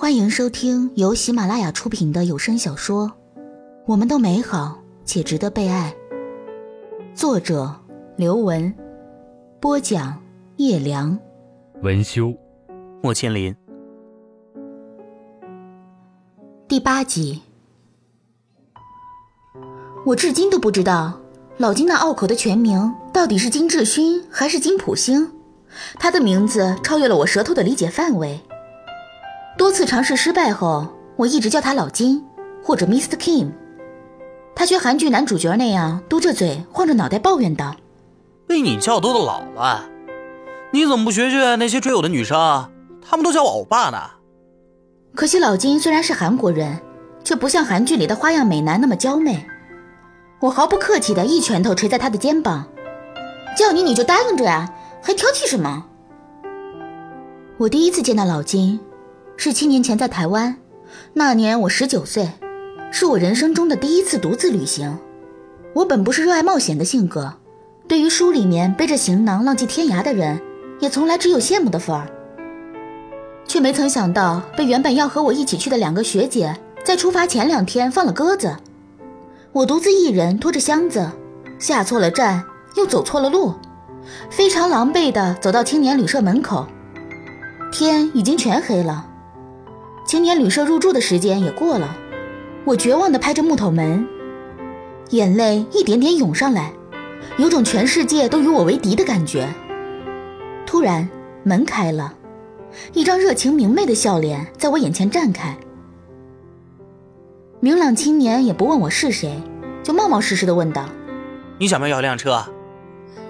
欢迎收听由喜马拉雅出品的有声小说《我们都美好且值得被爱》，作者刘文，播讲叶良，文修，莫千林。第八集。我至今都不知道老金那拗口的全名到底是金志勋还是金普星，他的名字超越了我舌头的理解范围。多次尝试失败后，我一直叫他老金或者 Mr. Kim。他学韩剧男主角那样嘟着嘴、晃着脑袋抱怨道：“被你叫多的老了，你怎么不学学那些追我的女生？他们都叫我欧巴呢。”可惜老金虽然是韩国人，却不像韩剧里的花样美男那么娇媚。我毫不客气的一拳头捶在他的肩膀：“叫你你就答应着呀，还挑剔什么？”我第一次见到老金。是七年前在台湾，那年我十九岁，是我人生中的第一次独自旅行。我本不是热爱冒险的性格，对于书里面背着行囊浪迹天涯的人，也从来只有羡慕的份儿。却没曾想到，被原本要和我一起去的两个学姐，在出发前两天放了鸽子。我独自一人拖着箱子，下错了站，又走错了路，非常狼狈地走到青年旅社门口，天已经全黑了。青年旅社入住的时间也过了，我绝望地拍着木头门，眼泪一点点涌上来，有种全世界都与我为敌的感觉。突然，门开了，一张热情明媚的笑脸在我眼前绽开。明朗青年也不问我是谁，就冒冒失失地问道：“你想不想要辆车？”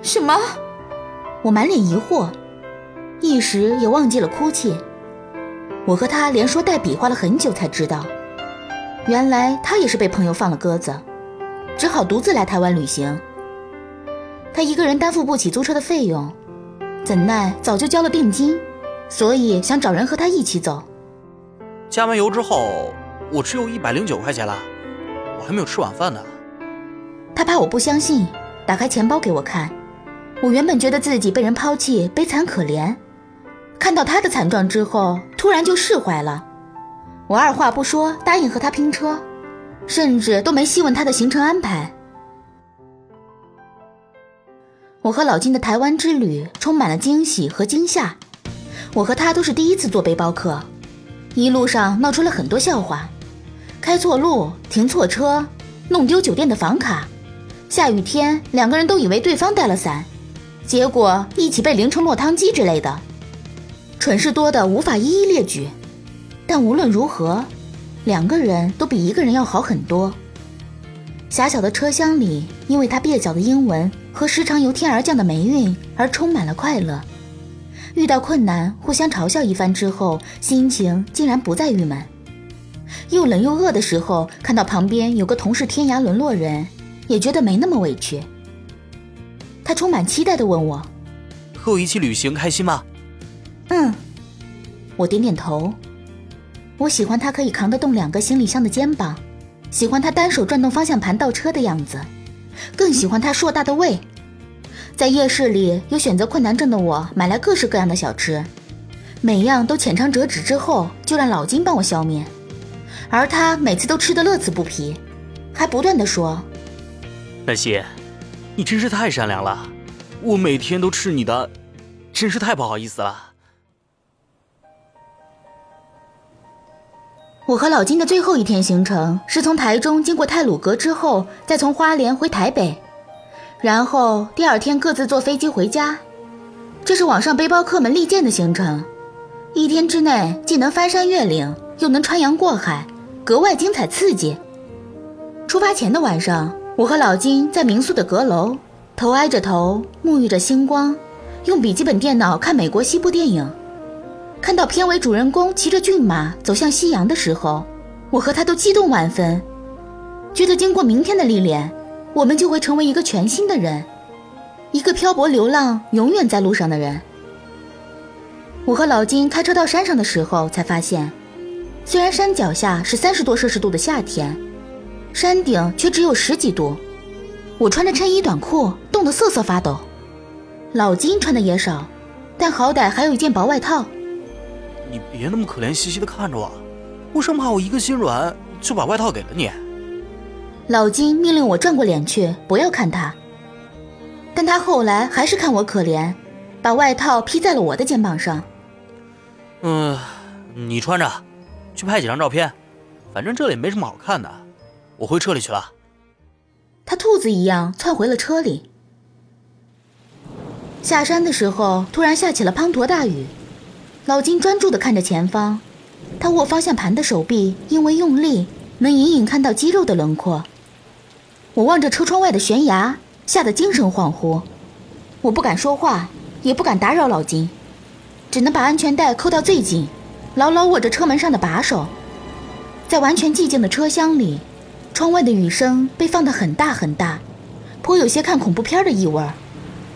什么？我满脸疑惑，一时也忘记了哭泣。我和他连说带比划了很久，才知道，原来他也是被朋友放了鸽子，只好独自来台湾旅行。他一个人担负不起租车的费用，怎奈早就交了定金，所以想找人和他一起走。加完油之后，我只有一百零九块钱了，我还没有吃晚饭呢。他怕我不相信，打开钱包给我看。我原本觉得自己被人抛弃，悲惨可怜。看到他的惨状之后，突然就释怀了。我二话不说答应和他拼车，甚至都没细问他的行程安排。我和老金的台湾之旅充满了惊喜和惊吓。我和他都是第一次做背包客，一路上闹出了很多笑话：开错路、停错车、弄丢酒店的房卡、下雨天两个人都以为对方带了伞，结果一起被淋成落汤鸡之类的。蠢事多的无法一一列举，但无论如何，两个人都比一个人要好很多。狭小的车厢里，因为他蹩脚的英文和时常由天而降的霉运而充满了快乐。遇到困难，互相嘲笑一番之后，心情竟然不再郁闷。又冷又饿的时候，看到旁边有个同是天涯沦落人，也觉得没那么委屈。他充满期待地问我：“和我一起旅行开心吗？”嗯，我点点头。我喜欢他可以扛得动两个行李箱的肩膀，喜欢他单手转动方向盘倒车的样子，更喜欢他硕大的胃。在夜市里，有选择困难症的我买来各式各样的小吃，每样都浅尝辄止之后，就让老金帮我消灭。而他每次都吃得乐此不疲，还不断的说：“南希，你真是太善良了，我每天都吃你的，真是太不好意思了。”我和老金的最后一天行程是从台中经过泰鲁阁之后，再从花莲回台北，然后第二天各自坐飞机回家。这是网上背包客们力荐的行程，一天之内既能翻山越岭，又能穿洋过海，格外精彩刺激。出发前的晚上，我和老金在民宿的阁楼，头挨着头，沐浴着星光，用笔记本电脑看美国西部电影。看到片尾主人公骑着骏马走向夕阳的时候，我和他都激动万分，觉得经过明天的历练，我们就会成为一个全新的人，一个漂泊流浪、永远在路上的人。我和老金开车到山上的时候，才发现，虽然山脚下是三十多摄氏度的夏天，山顶却只有十几度。我穿着衬衣短裤，冻得瑟瑟发抖。老金穿的也少，但好歹还有一件薄外套。你别那么可怜兮兮的看着我，我生怕我一个心软就把外套给了你。老金命令我转过脸去，不要看他。但他后来还是看我可怜，把外套披在了我的肩膀上。嗯，你穿着，去拍几张照片，反正这里没什么好看的，我回车里去了。他兔子一样窜回了车里。下山的时候，突然下起了滂沱大雨。老金专注地看着前方，他握方向盘的手臂因为用力，能隐隐看到肌肉的轮廓。我望着车窗外的悬崖，吓得精神恍惚。我不敢说话，也不敢打扰老金，只能把安全带扣到最紧，牢牢握着车门上的把手。在完全寂静的车厢里，窗外的雨声被放得很大很大，颇有些看恐怖片的意味儿，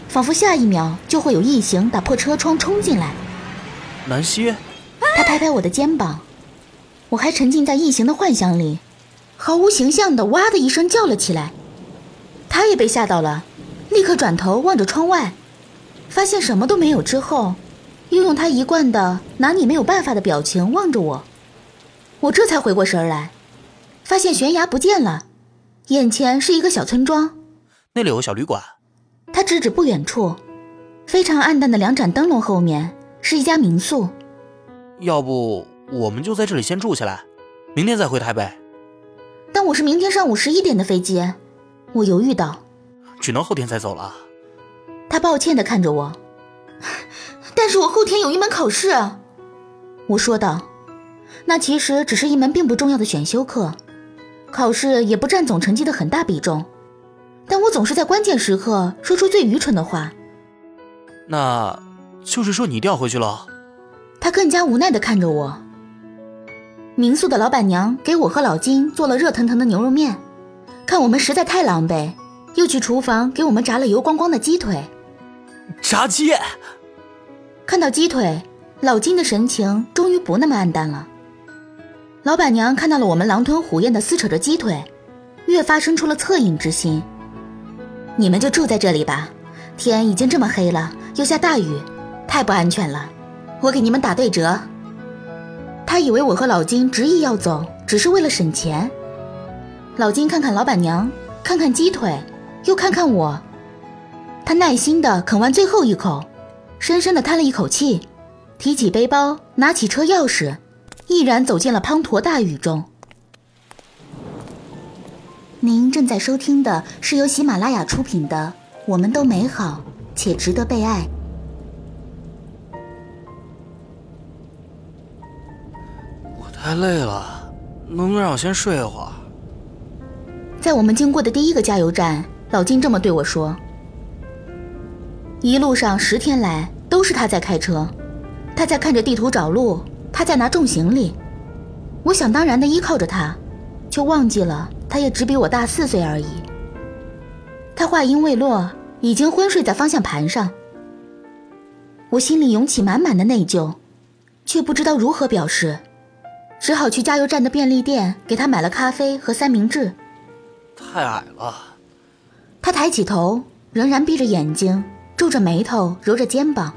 仿佛下一秒就会有异形打破车窗冲进来。南希，他拍拍我的肩膀，我还沉浸在异形的幻想里。毫无形象的哇的一声叫了起来，他也被吓到了，立刻转头望着窗外，发现什么都没有之后，又用他一贯的拿你没有办法的表情望着我，我这才回过神来，发现悬崖不见了，眼前是一个小村庄，那里有个小旅馆。他指指不远处，非常暗淡的两盏灯笼后面是一家民宿，要不我们就在这里先住下来，明天再回台北。但我是明天上午十一点的飞机，我犹豫道：“只能后天再走了。”他抱歉的看着我，但是我后天有一门考试。我说道：“那其实只是一门并不重要的选修课，考试也不占总成绩的很大比重，但我总是在关键时刻说出最愚蠢的话。”那，就是说你调回去了。他更加无奈的看着我。民宿的老板娘给我和老金做了热腾腾的牛肉面，看我们实在太狼狈，又去厨房给我们炸了油光光的鸡腿。炸鸡！看到鸡腿，老金的神情终于不那么暗淡了。老板娘看到了我们狼吞虎咽的撕扯着鸡腿，越发生出了恻隐之心。你们就住在这里吧，天已经这么黑了，又下大雨，太不安全了。我给你们打对折。他以为我和老金执意要走，只是为了省钱。老金看看老板娘，看看鸡腿，又看看我。他耐心地啃完最后一口，深深地叹了一口气，提起背包，拿起车钥匙，毅然走进了滂沱大雨中。您正在收听的是由喜马拉雅出品的《我们都美好且值得被爱》。太累了，能不能让我先睡一会儿？在我们经过的第一个加油站，老金这么对我说。一路上十天来都是他在开车，他在看着地图找路，他在拿重行李。我想当然的依靠着他，却忘记了他也只比我大四岁而已。他话音未落，已经昏睡在方向盘上。我心里涌起满满的内疚，却不知道如何表示。只好去加油站的便利店给他买了咖啡和三明治。太矮了。他抬起头，仍然闭着眼睛，皱着眉头，揉着肩膀。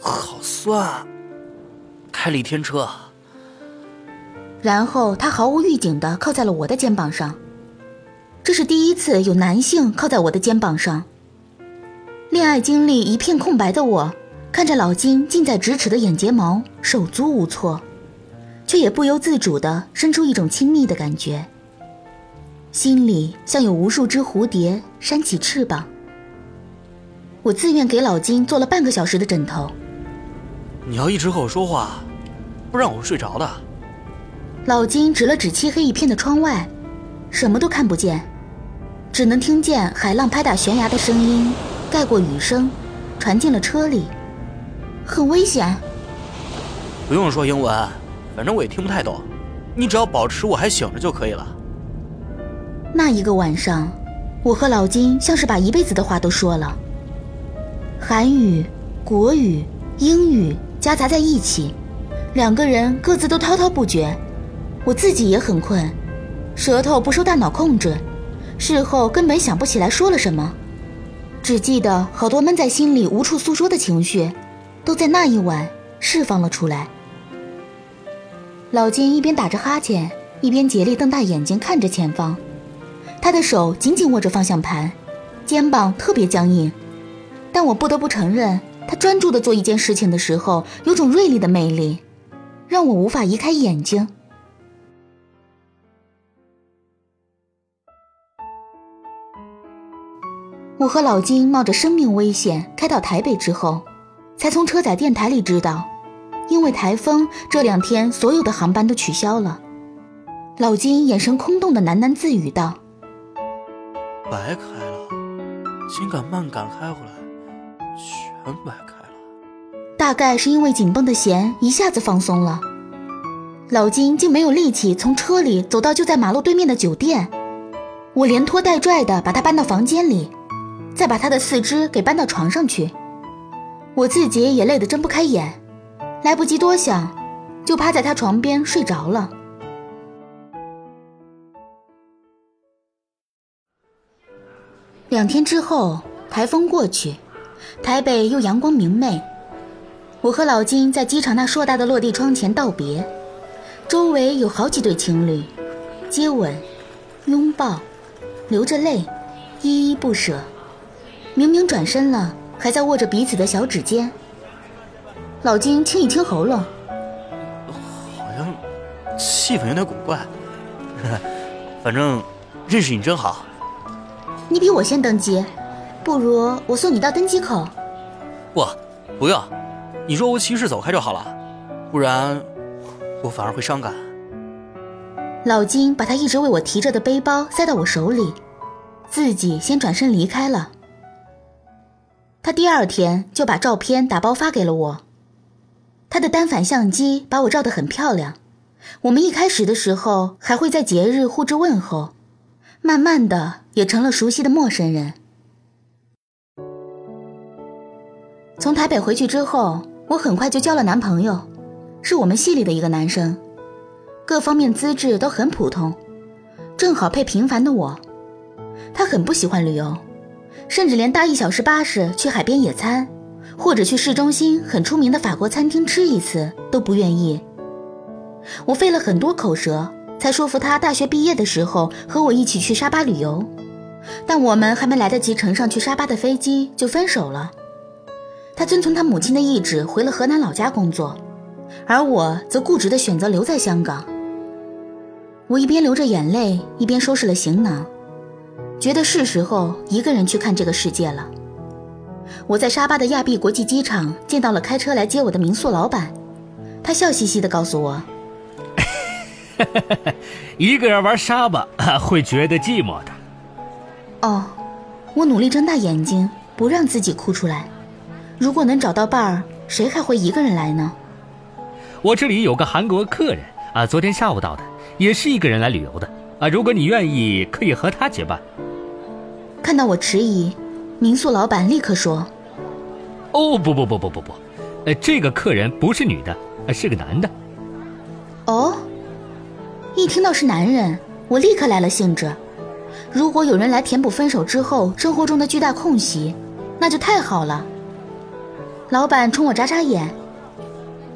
好酸。开了一天车。然后他毫无预警地靠在了我的肩膀上。这是第一次有男性靠在我的肩膀上。恋爱经历一片空白的我，看着老金近在咫尺的眼睫毛，手足无措。却也不由自主地生出一种亲密的感觉，心里像有无数只蝴蝶扇起翅膀。我自愿给老金做了半个小时的枕头。你要一直和我说话，不然我会睡着的。老金指了指漆黑一片的窗外，什么都看不见，只能听见海浪拍打悬崖的声音盖过雨声，传进了车里，很危险。不用说英文。反正我也听不太懂，你只要保持我还醒着就可以了。那一个晚上，我和老金像是把一辈子的话都说了，韩语、国语、英语夹杂在一起，两个人各自都滔滔不绝。我自己也很困，舌头不受大脑控制，事后根本想不起来说了什么，只记得好多闷在心里无处诉说的情绪，都在那一晚释放了出来。老金一边打着哈欠，一边竭力瞪大眼睛看着前方，他的手紧紧握着方向盘，肩膀特别僵硬。但我不得不承认，他专注地做一件事情的时候，有种锐利的魅力，让我无法移开眼睛。我和老金冒着生命危险开到台北之后，才从车载电台里知道，因为台风，这两天所有的航班都取消了。老金眼神空洞的喃喃自语道：“白开了，紧赶慢赶开回来，全白开了。”大概是因为紧绷的弦一下子放松了，老金竟没有力气从车里走到就在马路对面的酒店。我连拖带拽的把他搬到房间里。再把他的四肢给搬到床上去，我自己也累得睁不开眼，来不及多想，就趴在他床边睡着了。两天之后，台风过去，台北又阳光明媚。我和老金在机场那硕大的落地窗前道别，周围有好几对情侣，接吻、拥抱，流着泪，依依不舍。明明转身了，还在握着彼此的小指尖。老金清一清喉咙，好像气氛有点古怪。反正认识你真好。你比我先登机，不如我送你到登机口。不，不用，你若无其事走开就好了，不然我反而会伤感。老金把他一直为我提着的背包塞到我手里，自己先转身离开了。他第二天就把照片打包发给了我。他的单反相机把我照得很漂亮。我们一开始的时候还会在节日互致问候，慢慢的也成了熟悉的陌生人。从台北回去之后，我很快就交了男朋友，是我们系里的一个男生，各方面资质都很普通，正好配平凡的我。他很不喜欢旅游。甚至连搭一小时巴士去海边野餐，或者去市中心很出名的法国餐厅吃一次都不愿意。我费了很多口舌，才说服他大学毕业的时候和我一起去沙巴旅游。但我们还没来得及乘上去沙巴的飞机，就分手了。他遵从他母亲的意志回了河南老家工作，而我则固执地选择留在香港。我一边流着眼泪，一边收拾了行囊。觉得是时候一个人去看这个世界了。我在沙巴的亚庇国际机场见到了开车来接我的民宿老板，他笑嘻嘻的告诉我：“一个人玩沙巴 会觉得寂寞的。”哦，我努力睁大眼睛，不让自己哭出来。如果能找到伴儿，谁还会一个人来呢？我这里有个韩国客人啊，昨天下午到的，也是一个人来旅游的啊。如果你愿意，可以和他结伴。看到我迟疑，民宿老板立刻说：“哦，不不不不不不，呃，这个客人不是女的，是个男的。”哦，一听到是男人，我立刻来了兴致。如果有人来填补分手之后生活中的巨大空隙，那就太好了。老板冲我眨眨眼，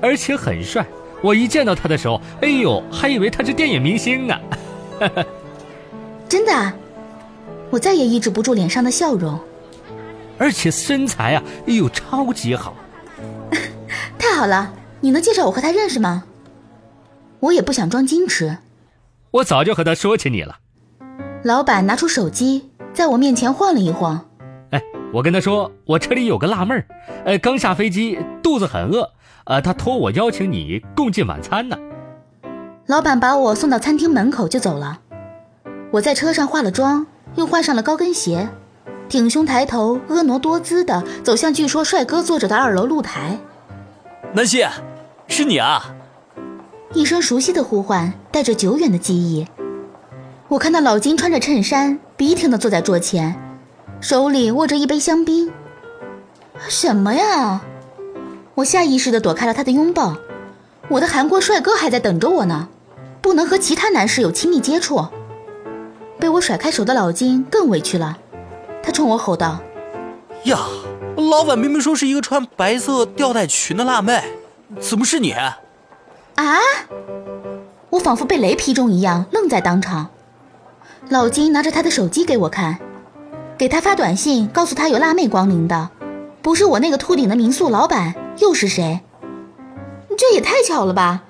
而且很帅。我一见到他的时候，哎呦，还以为他是电影明星呢。真的。我再也抑制不住脸上的笑容，而且身材啊，哎呦，超级好！太好了，你能介绍我和他认识吗？我也不想装矜持，我早就和他说起你了。老板拿出手机，在我面前晃了一晃。哎，我跟他说，我这里有个辣妹儿，呃，刚下飞机，肚子很饿，呃，他托我邀请你共进晚餐呢。老板把我送到餐厅门口就走了，我在车上化了妆。又换上了高跟鞋，挺胸抬头，婀娜多姿的走向据说帅哥坐着的二楼露台。南希，是你啊！一声熟悉的呼唤，带着久远的记忆。我看到老金穿着衬衫，笔挺的坐在桌前，手里握着一杯香槟。什么呀？我下意识的躲开了他的拥抱。我的韩国帅哥还在等着我呢，不能和其他男士有亲密接触。被我甩开手的老金更委屈了，他冲我吼道：“呀，老板明明说是一个穿白色吊带裙的辣妹，怎么是你？啊！我仿佛被雷劈中一样，愣在当场。老金拿着他的手机给我看，给他发短信，告诉他有辣妹光临的，不是我那个秃顶的民宿老板，又是谁？这也太巧了吧！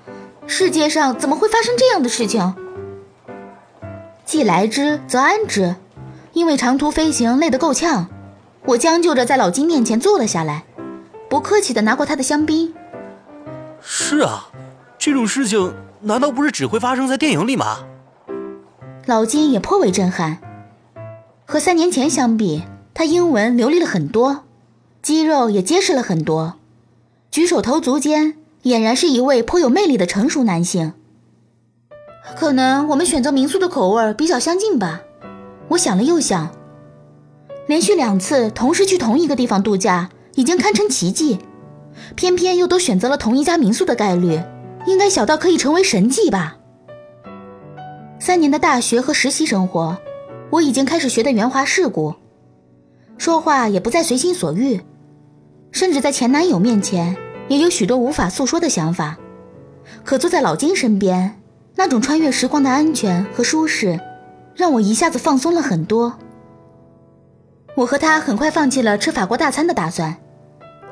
世界上怎么会发生这样的事情？既来之则安之，因为长途飞行累得够呛，我将就着在老金面前坐了下来，不客气地拿过他的香槟。是啊，这种事情难道不是只会发生在电影里吗？老金也颇为震撼，和三年前相比，他英文流利了很多，肌肉也结实了很多，举手投足间俨然是一位颇有魅力的成熟男性。可能我们选择民宿的口味比较相近吧。我想了又想，连续两次同时去同一个地方度假已经堪称奇迹，偏偏又都选择了同一家民宿的概率，应该小到可以成为神迹吧。三年的大学和实习生活，我已经开始学得圆滑世故，说话也不再随心所欲，甚至在前男友面前也有许多无法诉说的想法。可坐在老金身边，那种穿越时光的安全和舒适，让我一下子放松了很多。我和他很快放弃了吃法国大餐的打算，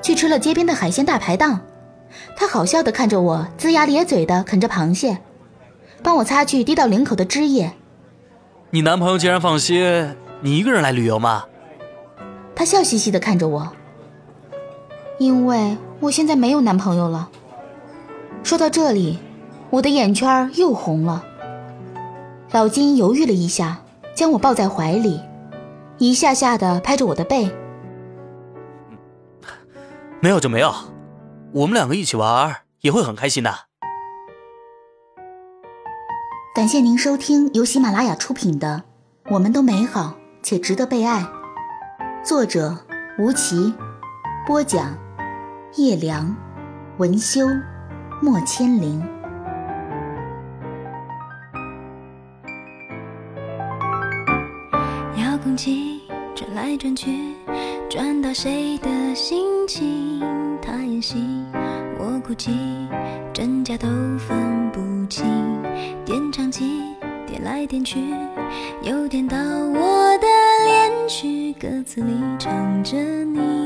去吃了街边的海鲜大排档。他好笑的看着我，龇牙咧嘴的啃着螃蟹。帮我擦去滴到领口的汁液。你男朋友竟然放心你一个人来旅游吗？他笑嘻嘻的看着我。因为我现在没有男朋友了。说到这里，我的眼圈又红了。老金犹豫了一下，将我抱在怀里，一下下的拍着我的背。没有就没有，我们两个一起玩也会很开心的。感谢您收听由喜马拉雅出品的《我们都美好且值得被爱》，作者吴奇，播讲叶良，文修莫千灵。遥控器转来转去，转到谁的心情？他演戏，我哭泣，真假都分不清。点唱机点来点去，又点到我的恋曲，歌词里唱着你。